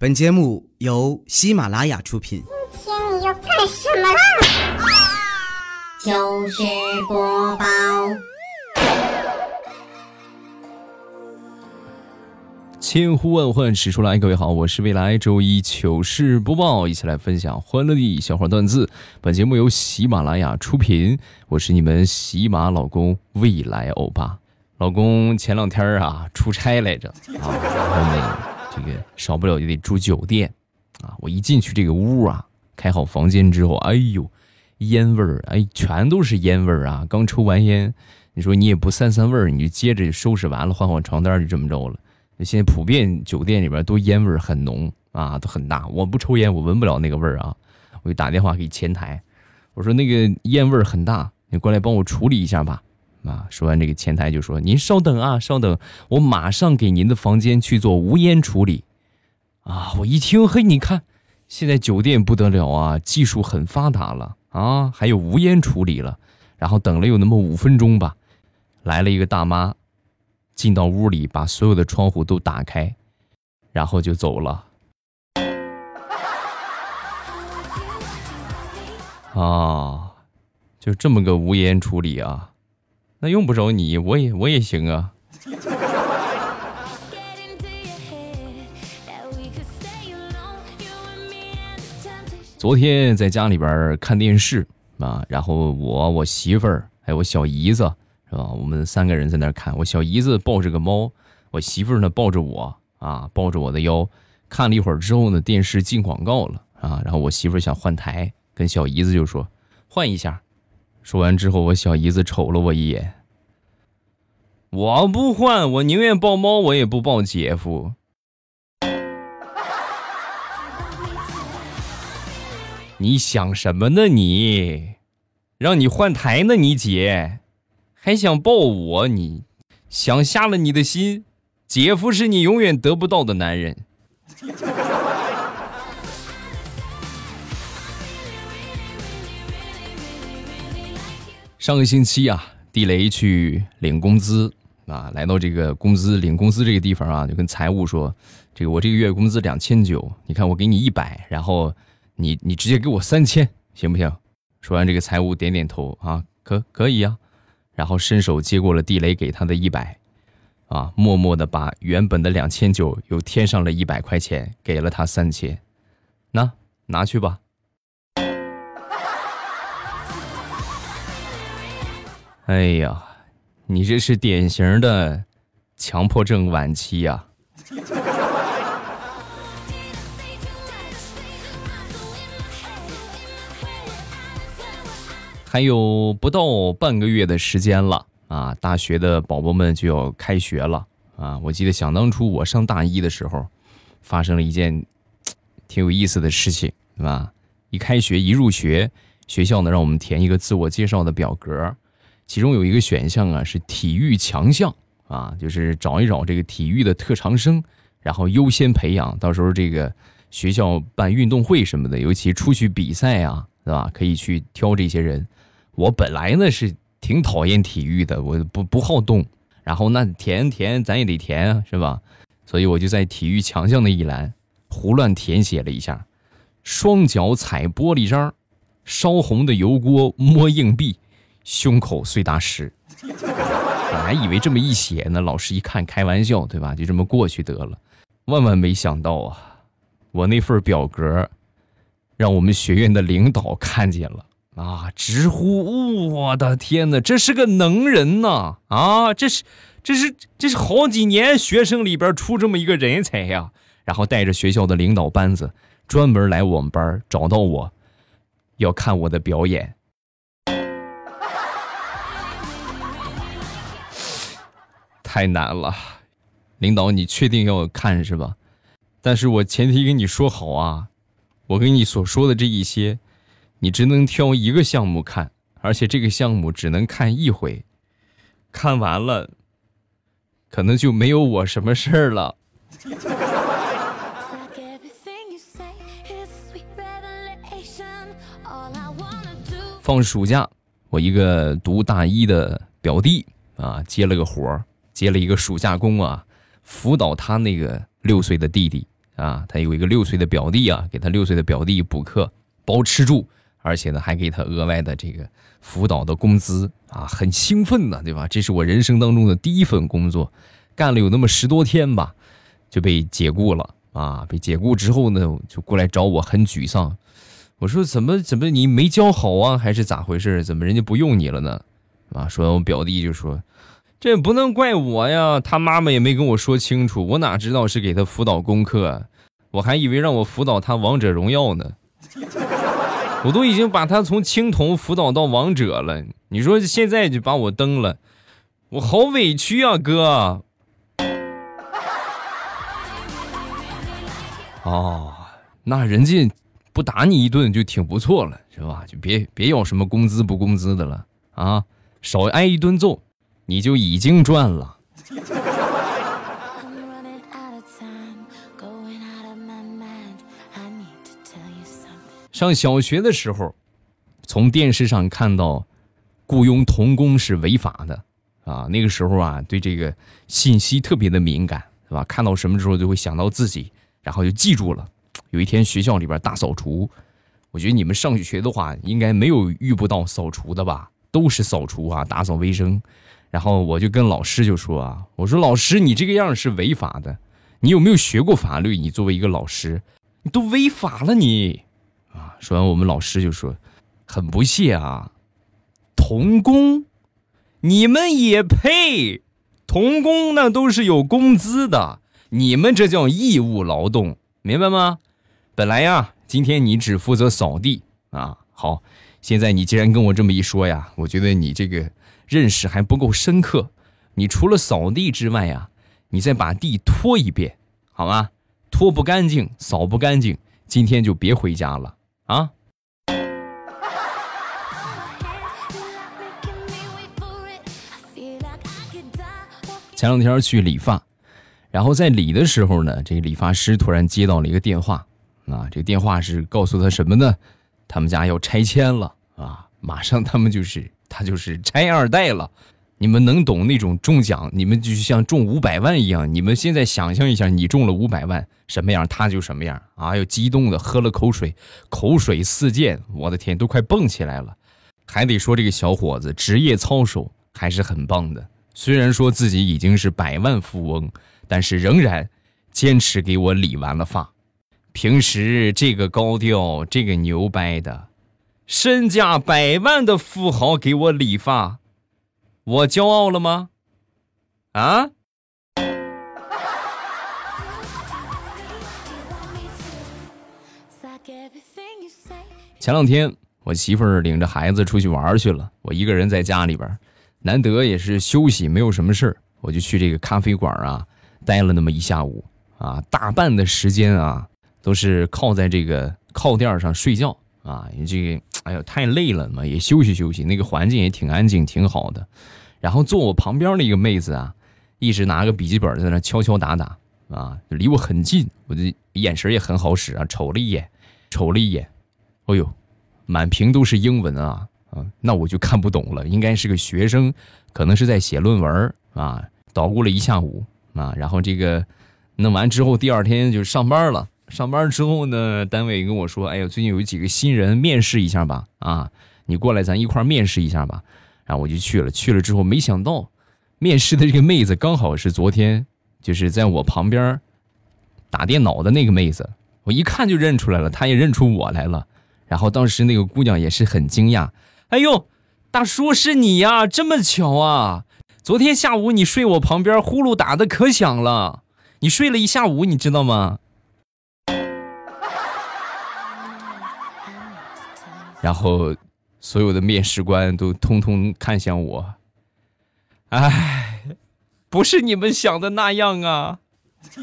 本节目由喜马拉雅出品。今天你要干什么啦？糗事播报，千呼万唤始出来，各位好，我是未来周一糗事播报，一起来分享欢乐的笑话段子。本节目由喜马拉雅出品，我是你们喜马老公未来欧巴。老公前两天啊出差来着啊，然后呢这个少不了就得住酒店啊。我一进去这个屋啊，开好房间之后，哎呦，烟味儿，哎，全都是烟味儿啊！刚抽完烟，你说你也不散散味儿，你就接着收拾完了换换床单就这么着了。现在普遍酒店里边都烟味儿很浓啊，都很大。我不抽烟，我闻不了那个味儿啊。我就打电话给前台，我说那个烟味儿很大，你过来帮我处理一下吧。啊，说完这个前台就说：“您稍等啊，稍等，我马上给您的房间去做无烟处理。”啊，我一听，嘿，你看，现在酒店不得了啊，技术很发达了啊，还有无烟处理了。然后等了有那么五分钟吧，来了一个大妈，进到屋里，把所有的窗户都打开，然后就走了。啊，就这么个无烟处理啊。那用不着你，我也我也行啊。昨天在家里边看电视啊，然后我、我媳妇儿还有我小姨子是吧？我们三个人在那看。我小姨子抱着个猫，我媳妇儿呢抱着我啊，抱着我的腰。看了一会儿之后呢，电视进广告了啊，然后我媳妇儿想换台，跟小姨子就说换一下。说完之后，我小姨子瞅了我一眼。我不换，我宁愿抱猫，我也不抱姐夫。你想什么呢？你，让你换台呢？你姐，还想抱我？你想瞎了你的心。姐夫是你永远得不到的男人。上个星期啊，地雷去领工资啊，来到这个工资领工资这个地方啊，就跟财务说：“这个我这个月工资两千九，你看我给你一百，然后你你直接给我三千，行不行？”说完，这个财务点点头啊，可可以呀，然后伸手接过了地雷给他的一百，啊，默默的把原本的两千九又添上了一百块钱，给了他三千，那拿去吧。哎呀，你这是典型的强迫症晚期呀！还有不到半个月的时间了啊，大学的宝宝们就要开学了啊！我记得想当初我上大一的时候，发生了一件挺有意思的事情，对吧？一开学一入学，学校呢让我们填一个自我介绍的表格。其中有一个选项啊，是体育强项啊，就是找一找这个体育的特长生，然后优先培养。到时候这个学校办运动会什么的，尤其出去比赛啊，对吧？可以去挑这些人。我本来呢是挺讨厌体育的，我不不好动。然后那填填咱也得填啊，是吧？所以我就在体育强项的一栏胡乱填写了一下：双脚踩玻璃渣，烧红的油锅摸硬币。胸口碎大石，本来以为这么一写呢，老师一看开玩笑，对吧？就这么过去得了。万万没想到啊，我那份表格让我们学院的领导看见了啊，直呼我的天哪，这是个能人呐！啊，这是这是这是好几年学生里边出这么一个人才呀！然后带着学校的领导班子专门来我们班找到我，要看我的表演。太难了，领导，你确定要看是吧？但是我前提跟你说好啊，我跟你所说的这一些，你只能挑一个项目看，而且这个项目只能看一回，看完了，可能就没有我什么事儿了。放暑假，我一个读大一的表弟啊，接了个活儿。接了一个暑假工啊，辅导他那个六岁的弟弟啊，他有一个六岁的表弟啊，给他六岁的表弟补课包吃住，而且呢还给他额外的这个辅导的工资啊，很兴奋呢，对吧？这是我人生当中的第一份工作，干了有那么十多天吧，就被解雇了啊！被解雇之后呢，就过来找我，很沮丧。我说怎么怎么你没教好啊，还是咋回事？怎么人家不用你了呢？啊！说完我表弟就说：“这不能怪我呀，他妈妈也没跟我说清楚，我哪知道是给他辅导功课，我还以为让我辅导他王者荣耀呢。我都已经把他从青铜辅导到王者了，你说现在就把我蹬了，我好委屈啊，哥。”哦，那人家。不打你一顿就挺不错了，是吧？就别别要什么工资不工资的了啊！少挨一顿揍，你就已经赚了。上小学的时候，从电视上看到雇佣童工是违法的啊！那个时候啊，对这个信息特别的敏感，是吧？看到什么时候就会想到自己，然后就记住了。有一天学校里边大扫除，我觉得你们上学的话应该没有遇不到扫除的吧？都是扫除啊，打扫卫生。然后我就跟老师就说啊，我说老师你这个样是违法的，你有没有学过法律？你作为一个老师，你都违法了你啊！说完我们老师就说，很不屑啊，童工，你们也配？童工那都是有工资的，你们这叫义务劳动，明白吗？本来呀，今天你只负责扫地啊。好，现在你既然跟我这么一说呀，我觉得你这个认识还不够深刻。你除了扫地之外呀，你再把地拖一遍，好吗？拖不干净，扫不干净，今天就别回家了啊。前两天去理发，然后在理的时候呢，这个理发师突然接到了一个电话。啊，这个电话是告诉他什么呢？他们家要拆迁了啊！马上他们就是他就是拆二代了。你们能懂那种中奖？你们就像中五百万一样。你们现在想象一下，你中了五百万什么样，他就什么样啊！又激动的喝了口水，口水四溅，我的天，都快蹦起来了。还得说这个小伙子职业操守还是很棒的。虽然说自己已经是百万富翁，但是仍然坚持给我理完了发。平时这个高调，这个牛掰的，身价百万的富豪给我理发，我骄傲了吗？啊？前两天我媳妇儿领着孩子出去玩去了，我一个人在家里边，难得也是休息，没有什么事儿，我就去这个咖啡馆啊，待了那么一下午啊，大半的时间啊。都是靠在这个靠垫上睡觉啊！你这个哎呦太累了嘛，也休息休息。那个环境也挺安静，挺好的。然后坐我旁边的一个妹子啊，一直拿个笔记本在那敲敲打打啊，离我很近，我的眼神也很好使啊。瞅了一眼，瞅了一眼，哎呦，满屏都是英文啊啊！那我就看不懂了，应该是个学生，可能是在写论文啊。捣鼓了一下午啊，然后这个弄完之后，第二天就上班了。上班之后呢，单位跟我说：“哎呀，最近有几个新人，面试一下吧。啊，你过来，咱一块面试一下吧。”然后我就去了。去了之后，没想到，面试的这个妹子刚好是昨天就是在我旁边打电脑的那个妹子。我一看就认出来了，她也认出我来了。然后当时那个姑娘也是很惊讶：“哎呦，大叔是你呀？这么巧啊！昨天下午你睡我旁边，呼噜打的可响了。你睡了一下午，你知道吗？”然后，所有的面试官都通通看向我。哎，不是你们想的那样啊！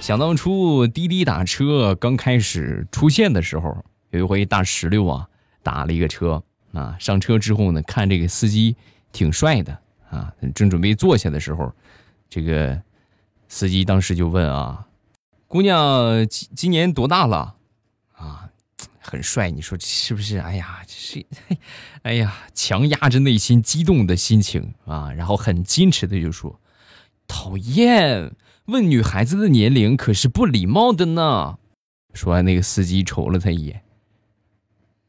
想当初滴滴打车刚开始出现的时候，有一回大石榴啊打了一个车啊，上车之后呢，看这个司机挺帅的啊，正准备坐下的时候，这个。司机当时就问啊：“姑娘今今年多大了？”啊，很帅，你说是不是？哎呀，这是，哎呀，强压着内心激动的心情啊，然后很矜持的就说：“讨厌，问女孩子的年龄可是不礼貌的呢。”说完，那个司机瞅了他一眼：“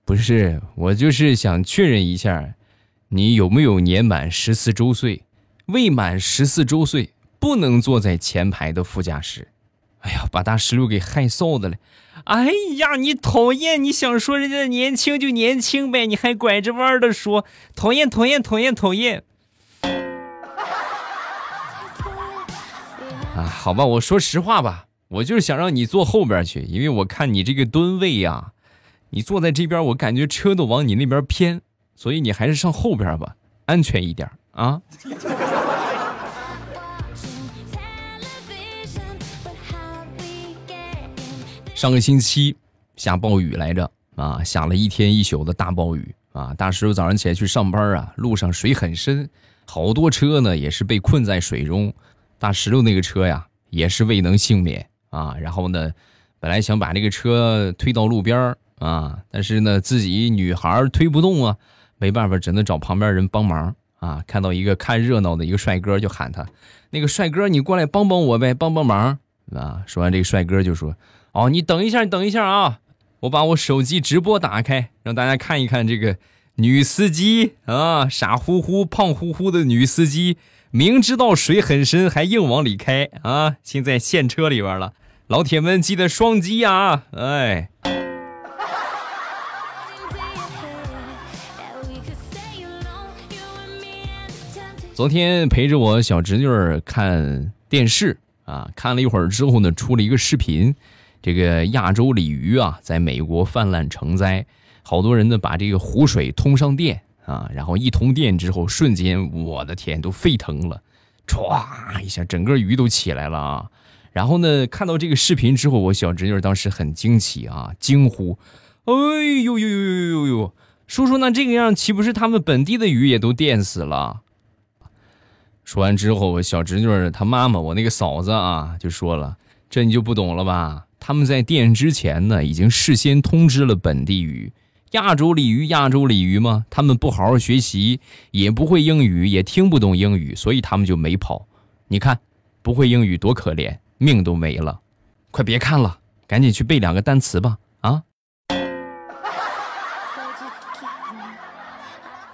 不是，我就是想确认一下，你有没有年满十四周岁？未满十四周岁不能坐在前排的副驾驶。”哎呀，把大石榴给害臊的了！哎呀，你讨厌！你想说人家年轻就年轻呗，你还拐着弯的说，讨厌，讨厌，讨厌，讨厌！啊，好吧，我说实话吧，我就是想让你坐后边去，因为我看你这个吨位呀，你坐在这边，我感觉车都往你那边偏，所以你还是上后边吧，安全一点啊。上个星期下暴雨来着啊，下了一天一宿的大暴雨啊！大石头早上起来去上班啊，路上水很深，好多车呢也是被困在水中。大石头那个车呀，也是未能幸免啊。然后呢，本来想把这个车推到路边啊，但是呢自己女孩推不动啊，没办法，只能找旁边人帮忙啊。看到一个看热闹的一个帅哥，就喊他：“那个帅哥，你过来帮帮我呗，帮帮忙啊！”说完，这个帅哥就说。哦，你等一下，你等一下啊！我把我手机直播打开，让大家看一看这个女司机啊，傻乎乎、胖乎乎的女司机，明知道水很深还硬往里开啊！现在陷车里边了，老铁们记得双击啊！哎，昨天陪着我小侄女看电视啊，看了一会儿之后呢，出了一个视频。这个亚洲鲤鱼啊，在美国泛滥成灾，好多人呢把这个湖水通上电啊，然后一通电之后，瞬间我的天都沸腾了，唰一下，整个鱼都起来了啊！然后呢，看到这个视频之后，我小侄女当时很惊奇啊，惊呼：“哎呦呦呦呦呦呦！叔叔，那这个样岂不是他们本地的鱼也都电死了？”说完之后，我小侄女她妈妈，我那个嫂子啊，就说了：“这你就不懂了吧？”他们在电之前呢，已经事先通知了本地鱼，亚洲鲤鱼，亚洲鲤鱼吗？他们不好好学习，也不会英语，也听不懂英语，所以他们就没跑。你看，不会英语多可怜，命都没了。快别看了，赶紧去背两个单词吧！啊。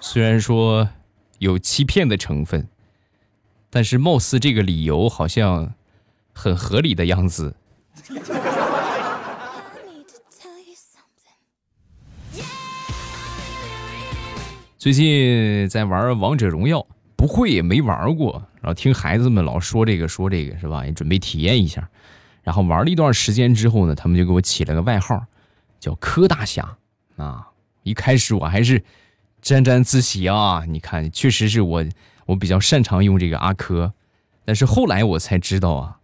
虽然说有欺骗的成分，但是貌似这个理由好像很合理的样子。最近在玩王者荣耀，不会也没玩过，然后听孩子们老说这个说这个是吧？也准备体验一下。然后玩了一段时间之后呢，他们就给我起了个外号，叫柯大侠啊。一开始我还是沾沾自喜啊，你看，确实是我我比较擅长用这个阿珂。但是后来我才知道啊，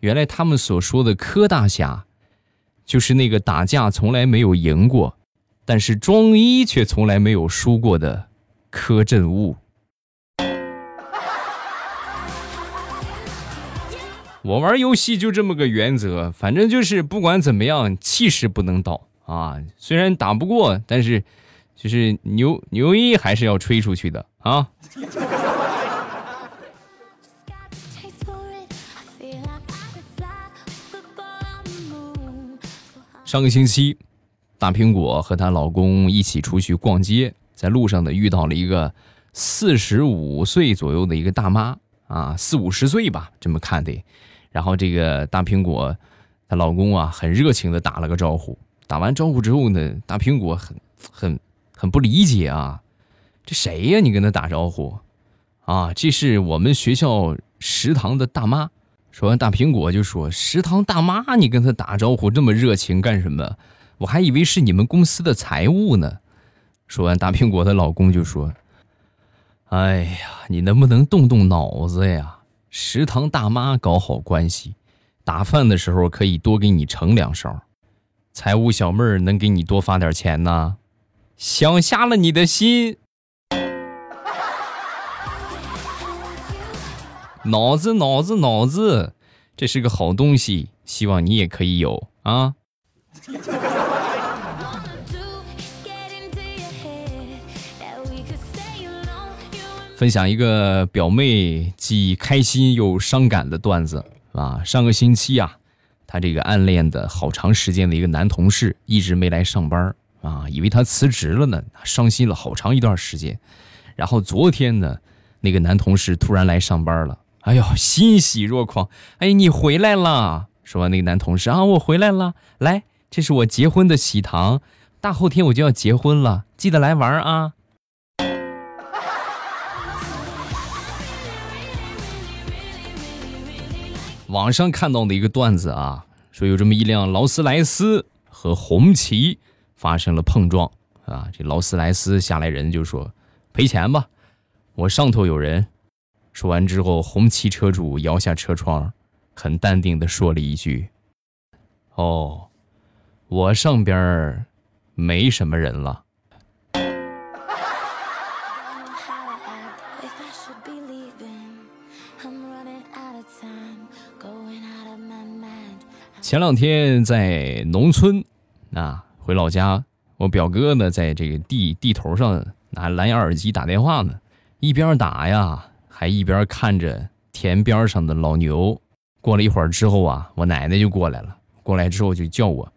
原来他们所说的柯大侠，就是那个打架从来没有赢过。但是装一却从来没有输过的柯震物。我玩游戏就这么个原则，反正就是不管怎么样，气势不能倒啊！虽然打不过，但是就是牛牛一还是要吹出去的啊！上个星期。大苹果和她老公一起出去逛街，在路上呢遇到了一个四十五岁左右的一个大妈啊，四五十岁吧，这么看的。然后这个大苹果她老公啊，很热情的打了个招呼。打完招呼之后呢，大苹果很很很不理解啊，这谁呀？你跟他打招呼啊？这是我们学校食堂的大妈。说完，大苹果就说：“食堂大妈，你跟他打招呼这么热情干什么？”我还以为是你们公司的财务呢。说完，大苹果的老公就说：“哎呀，你能不能动动脑子呀？食堂大妈搞好关系，打饭的时候可以多给你盛两勺。财务小妹儿能给你多发点钱呢？想瞎了你的心。脑子，脑子，脑子，这是个好东西，希望你也可以有啊。分享一个表妹既开心又伤感的段子啊！上个星期啊，她这个暗恋的好长时间的一个男同事一直没来上班啊，以为他辞职了呢，伤心了好长一段时间。然后昨天呢，那个男同事突然来上班了，哎呦，欣喜若狂！哎，你回来了！说完，那个男同事啊，我回来了，来，这是我结婚的喜糖，大后天我就要结婚了，记得来玩啊！网上看到的一个段子啊，说有这么一辆劳斯莱斯和红旗发生了碰撞啊，这劳斯莱斯下来人就说赔钱吧，我上头有人。说完之后，红旗车主摇下车窗，很淡定的说了一句：“哦，我上边没什么人了。”前两天在农村，啊，回老家，我表哥呢，在这个地地头上拿蓝牙耳机打电话呢，一边打呀，还一边看着田边上的老牛。过了一会儿之后啊，我奶奶就过来了，过来之后就叫我：“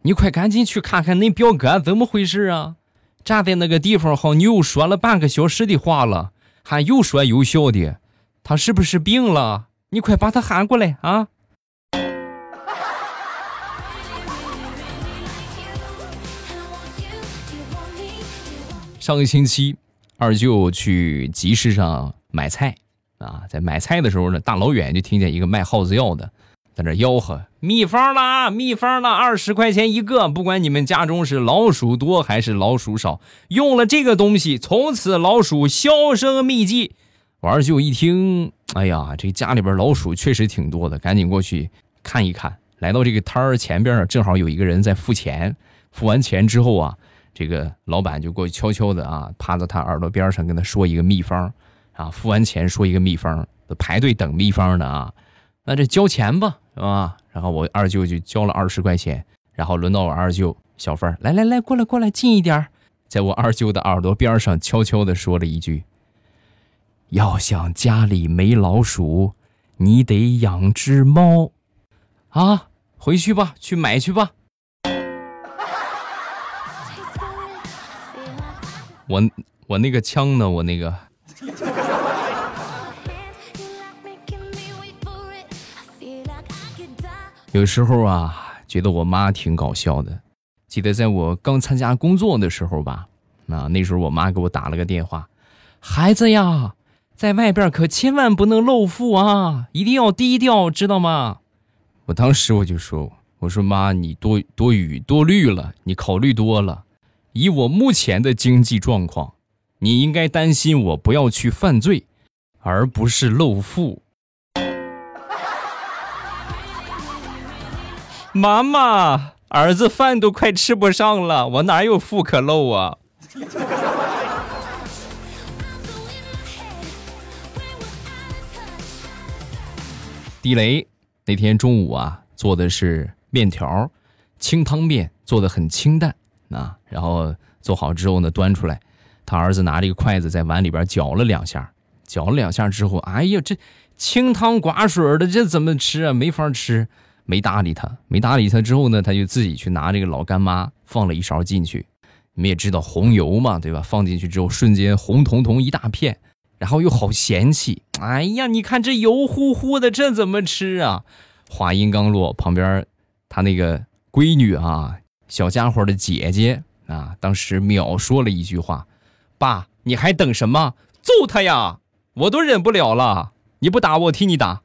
你快赶紧去看看恁表哥怎么回事啊？站在那个地方和牛说了半个小时的话了，还又说又笑的，他是不是病了？你快把他喊过来啊！”上个星期，二舅去集市上买菜，啊，在买菜的时候呢，大老远就听见一个卖耗子药的在那吆喝：“秘方啦，秘方啦，二十块钱一个，不管你们家中是老鼠多还是老鼠少，用了这个东西，从此老鼠销声匿迹。”我二舅一听，哎呀，这家里边老鼠确实挺多的，赶紧过去看一看。来到这个摊儿前边，正好有一个人在付钱，付完钱之后啊。这个老板就过去悄悄的啊，趴在他耳朵边上跟他说一个秘方，啊，付完钱说一个秘方，排队等秘方呢啊，那这交钱吧，是吧？然后我二舅就交了二十块钱，然后轮到我二舅小范儿，来来来，过来过来，近一点，在我二舅的耳朵边上悄悄的说了一句：“要想家里没老鼠，你得养只猫，啊，回去吧，去买去吧。”我我那个枪呢？我那个。有时候啊，觉得我妈挺搞笑的。记得在我刚参加工作的时候吧，啊，那时候我妈给我打了个电话：“孩子呀，在外边可千万不能露富啊，一定要低调，知道吗？”我当时我就说：“我说妈，你多多语多虑了，你考虑多了。”以我目前的经济状况，你应该担心我不要去犯罪，而不是露富。妈妈，儿子饭都快吃不上了，我哪有富可露啊？地雷那天中午啊，做的是面条，清汤面，做的很清淡。啊，然后做好之后呢，端出来，他儿子拿着一个筷子在碗里边搅了两下，搅了两下之后，哎呀，这清汤寡水的，这怎么吃啊？没法吃，没搭理他，没搭理他之后呢，他就自己去拿这个老干妈放了一勺进去。你们也知道红油嘛，对吧？放进去之后，瞬间红彤彤一大片，然后又好嫌弃，哎呀，你看这油乎乎的，这怎么吃啊？话音刚落，旁边他那个闺女啊。小家伙的姐姐啊，当时秒说了一句话：“爸，你还等什么？揍他呀！我都忍不了了，你不打我替你打。”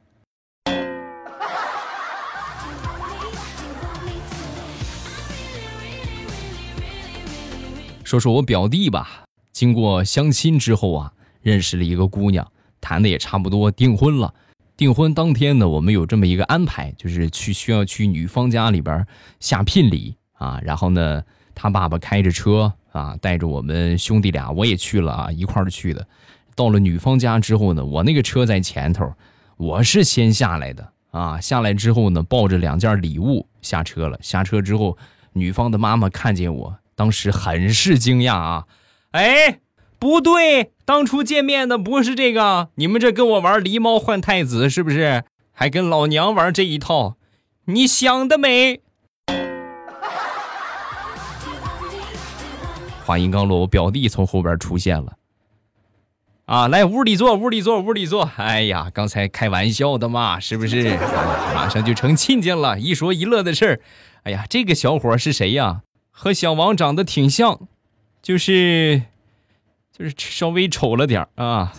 说说我表弟吧，经过相亲之后啊，认识了一个姑娘，谈的也差不多订婚了。订婚当天呢，我们有这么一个安排，就是去需要去女方家里边下聘礼。啊，然后呢，他爸爸开着车啊，带着我们兄弟俩，我也去了啊，一块儿去的。到了女方家之后呢，我那个车在前头，我是先下来的啊。下来之后呢，抱着两件礼物下车了。下车之后，女方的妈妈看见我，当时很是惊讶啊，哎，不对，当初见面的不是这个，你们这跟我玩狸猫换太子是不是？还跟老娘玩这一套，你想得美！话音刚落，我表弟从后边出现了。啊，来屋里坐，屋里坐，屋里坐。哎呀，刚才开玩笑的嘛，是不是？马上就成亲家了，一说一乐的事儿。哎呀，这个小伙是谁呀？和小王长得挺像，就是。就是稍微丑了点啊。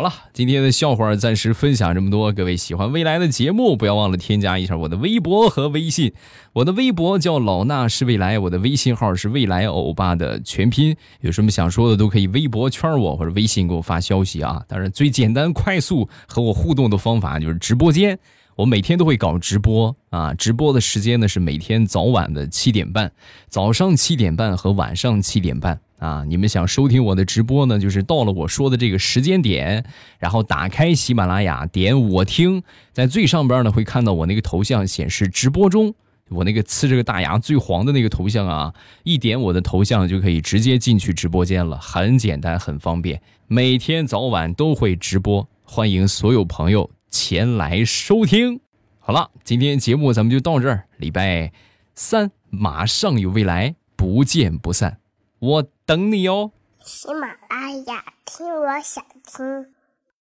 好了，今天的笑话暂时分享这么多。各位喜欢未来的节目，不要忘了添加一下我的微博和微信。我的微博叫老衲是未来，我的微信号是未来欧巴的全拼。有什么想说的，都可以微博圈我或者微信给我发消息啊。当然，最简单快速和我互动的方法就是直播间。我每天都会搞直播啊，直播的时间呢是每天早晚的七点半，早上七点半和晚上七点半啊。你们想收听我的直播呢，就是到了我说的这个时间点，然后打开喜马拉雅，点我听，在最上边呢会看到我那个头像显示直播中，我那个呲着个大牙最黄的那个头像啊，一点我的头像就可以直接进去直播间了，很简单，很方便。每天早晚都会直播，欢迎所有朋友。前来收听，好了，今天节目咱们就到这儿。礼拜三马上有未来，不见不散，我等你哦。喜马拉雅听，我想听。